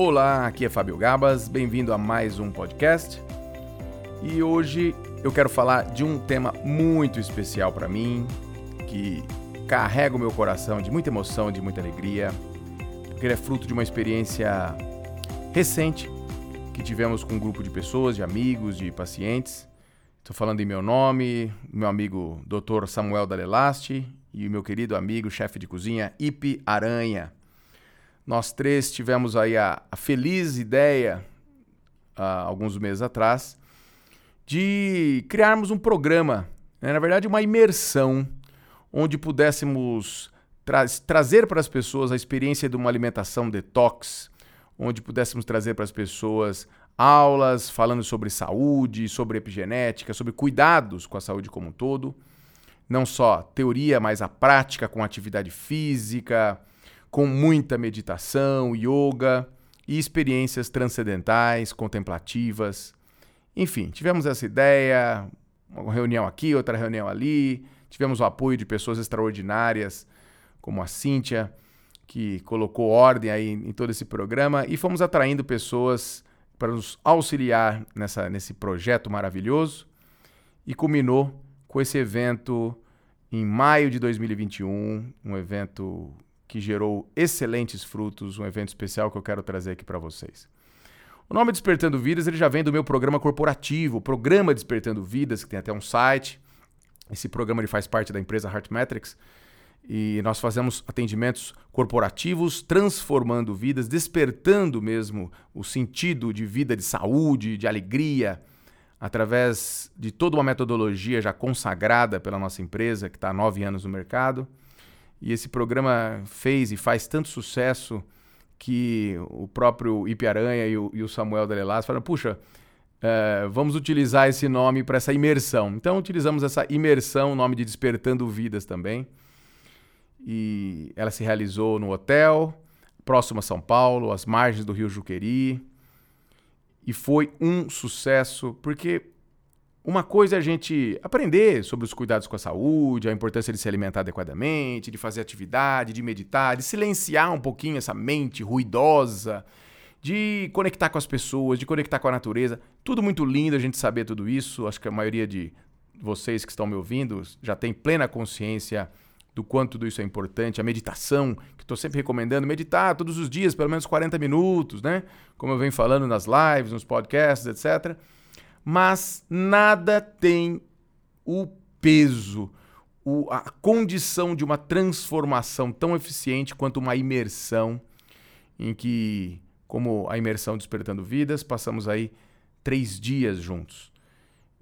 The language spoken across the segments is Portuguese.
Olá, aqui é Fábio Gabas, bem-vindo a mais um podcast. E hoje eu quero falar de um tema muito especial para mim, que carrega o meu coração de muita emoção, de muita alegria, porque ele é fruto de uma experiência recente que tivemos com um grupo de pessoas, de amigos, de pacientes. Estou falando em meu nome, meu amigo Dr. Samuel Dalelasti e o meu querido amigo, chefe de cozinha, Ipe Aranha. Nós três tivemos aí a, a feliz ideia, há alguns meses atrás, de criarmos um programa, né? na verdade, uma imersão, onde pudéssemos tra trazer para as pessoas a experiência de uma alimentação detox, onde pudéssemos trazer para as pessoas aulas falando sobre saúde, sobre epigenética, sobre cuidados com a saúde como um todo. Não só teoria, mas a prática com atividade física, com muita meditação, yoga e experiências transcendentais, contemplativas. Enfim, tivemos essa ideia, uma reunião aqui, outra reunião ali, tivemos o apoio de pessoas extraordinárias, como a Cíntia, que colocou ordem aí em todo esse programa, e fomos atraindo pessoas para nos auxiliar nessa, nesse projeto maravilhoso, e culminou com esse evento em maio de 2021, um evento que gerou excelentes frutos, um evento especial que eu quero trazer aqui para vocês. O nome Despertando Vidas ele já vem do meu programa corporativo, o programa Despertando Vidas, que tem até um site. Esse programa ele faz parte da empresa Heartmetrics e nós fazemos atendimentos corporativos, transformando vidas, despertando mesmo o sentido de vida, de saúde, de alegria, através de toda uma metodologia já consagrada pela nossa empresa, que está há nove anos no mercado. E esse programa fez e faz tanto sucesso que o próprio Ipe Aranha e o, e o Samuel Delelas falaram: puxa, é, vamos utilizar esse nome para essa imersão. Então, utilizamos essa imersão, nome de Despertando Vidas também. E ela se realizou no hotel, próximo a São Paulo, às margens do rio Juqueri. E foi um sucesso, porque uma coisa é a gente aprender sobre os cuidados com a saúde, a importância de se alimentar adequadamente, de fazer atividade, de meditar, de silenciar um pouquinho essa mente ruidosa, de conectar com as pessoas, de conectar com a natureza. Tudo muito lindo a gente saber tudo isso. Acho que a maioria de vocês que estão me ouvindo já tem plena consciência do quanto tudo isso é importante. A meditação, que estou sempre recomendando, meditar todos os dias, pelo menos 40 minutos, né? Como eu venho falando nas lives, nos podcasts, etc mas nada tem o peso, o, a condição de uma transformação tão eficiente quanto uma imersão, em que, como a imersão Despertando Vidas, passamos aí três dias juntos.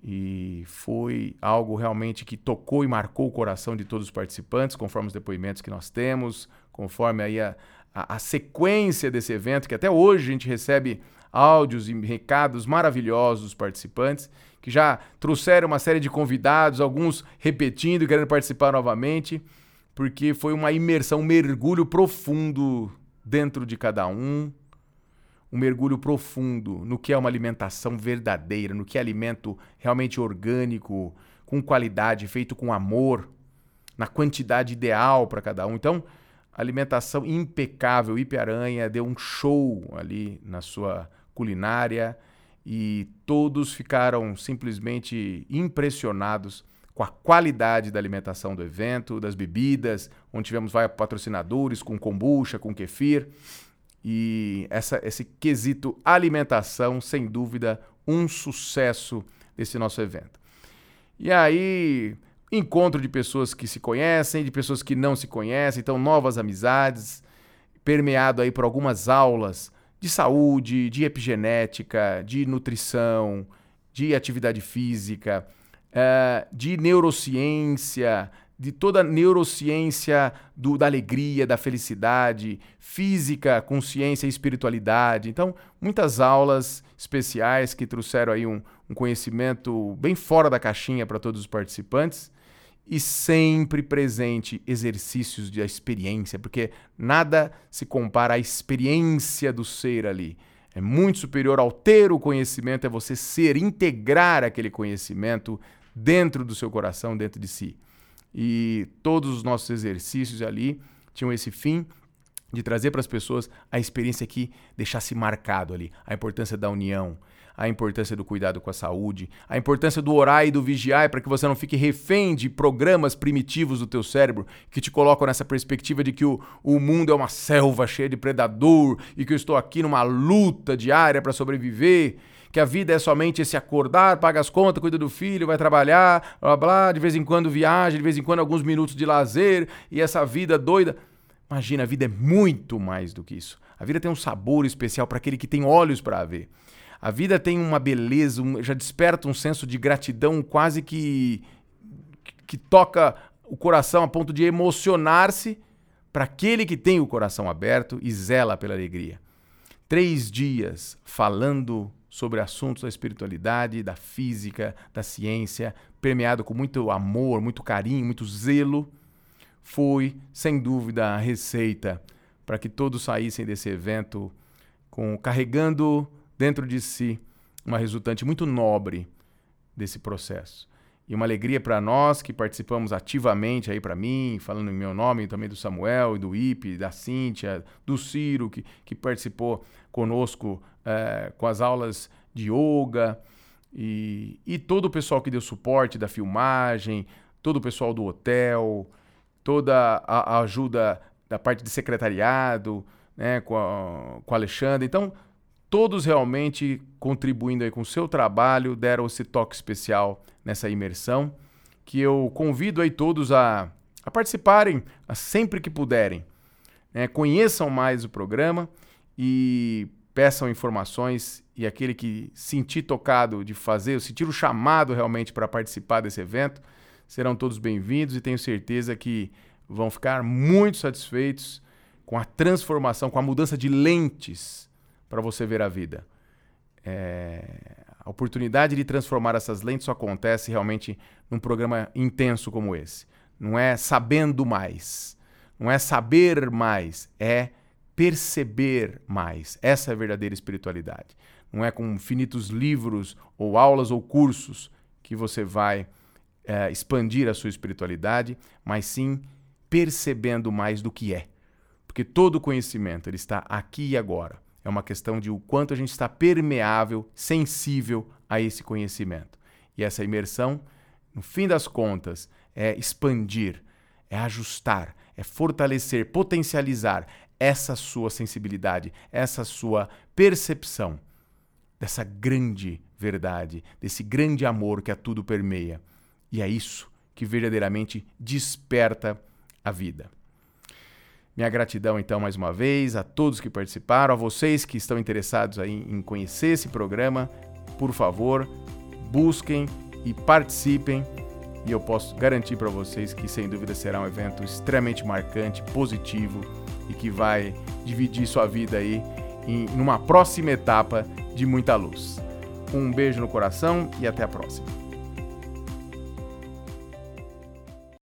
E foi algo realmente que tocou e marcou o coração de todos os participantes, conforme os depoimentos que nós temos, conforme aí a, a, a sequência desse evento, que até hoje a gente recebe áudios e recados maravilhosos dos participantes, que já trouxeram uma série de convidados, alguns repetindo e querendo participar novamente, porque foi uma imersão, um mergulho profundo dentro de cada um, um mergulho profundo no que é uma alimentação verdadeira, no que é alimento realmente orgânico, com qualidade, feito com amor, na quantidade ideal para cada um. Então, alimentação impecável. Ipe Aranha deu um show ali na sua culinária e todos ficaram simplesmente impressionados com a qualidade da alimentação do evento, das bebidas, onde tivemos vários patrocinadores com kombucha, com kefir. E essa, esse quesito alimentação, sem dúvida, um sucesso desse nosso evento. E aí, encontro de pessoas que se conhecem, de pessoas que não se conhecem, então novas amizades, permeado aí por algumas aulas de saúde, de epigenética, de nutrição, de atividade física, uh, de neurociência, de toda a neurociência do, da alegria, da felicidade, física, consciência e espiritualidade. Então, muitas aulas especiais que trouxeram aí um, um conhecimento bem fora da caixinha para todos os participantes e sempre presente exercícios de experiência, porque nada se compara à experiência do ser ali. É muito superior ao ter o conhecimento, é você ser, integrar aquele conhecimento dentro do seu coração, dentro de si. E todos os nossos exercícios ali tinham esse fim de trazer para as pessoas a experiência que deixasse marcado ali, a importância da união, a importância do cuidado com a saúde, a importância do orar e do vigiar para que você não fique refém de programas primitivos do teu cérebro que te colocam nessa perspectiva de que o, o mundo é uma selva cheia de predador e que eu estou aqui numa luta diária para sobreviver que a vida é somente esse acordar, paga as contas, cuida do filho, vai trabalhar, blá blá, de vez em quando viaja, de vez em quando alguns minutos de lazer e essa vida doida. Imagina, a vida é muito mais do que isso. A vida tem um sabor especial para aquele que tem olhos para ver. A vida tem uma beleza, um, já desperta um senso de gratidão quase que que toca o coração a ponto de emocionar-se para aquele que tem o coração aberto e zela pela alegria. Três dias falando sobre assuntos da espiritualidade, da física, da ciência, permeado com muito amor, muito carinho, muito zelo, foi, sem dúvida, a receita para que todos saíssem desse evento com carregando dentro de si uma resultante muito nobre desse processo. E uma alegria para nós que participamos ativamente aí para mim, falando em meu nome também do Samuel e do Ipe, da Cíntia, do Ciro, que, que participou conosco é, com as aulas de yoga, e, e todo o pessoal que deu suporte da filmagem, todo o pessoal do hotel, toda a, a ajuda da parte de secretariado, né, com, a, com o Alexandre. Então, todos realmente contribuindo aí com o seu trabalho, deram esse toque especial nessa imersão, que eu convido aí todos a, a participarem a sempre que puderem. Né? Conheçam mais o programa e peçam informações e aquele que sentir tocado de fazer, sentir o chamado realmente para participar desse evento, serão todos bem-vindos e tenho certeza que vão ficar muito satisfeitos com a transformação, com a mudança de lentes para você ver a vida. É... A oportunidade de transformar essas lentes só acontece realmente num programa intenso como esse. Não é sabendo mais, não é saber mais, é perceber mais. Essa é a verdadeira espiritualidade. Não é com infinitos livros ou aulas ou cursos que você vai é, expandir a sua espiritualidade, mas sim percebendo mais do que é. Porque todo conhecimento ele está aqui e agora. É uma questão de o quanto a gente está permeável, sensível a esse conhecimento. E essa imersão, no fim das contas, é expandir, é ajustar, é fortalecer, potencializar essa sua sensibilidade, essa sua percepção dessa grande verdade, desse grande amor que a tudo permeia. E é isso que verdadeiramente desperta a vida. Minha gratidão, então, mais uma vez a todos que participaram, a vocês que estão interessados aí em conhecer esse programa. Por favor, busquem e participem. E eu posso garantir para vocês que, sem dúvida, será um evento extremamente marcante, positivo e que vai dividir sua vida aí em uma próxima etapa de muita luz. Um beijo no coração e até a próxima.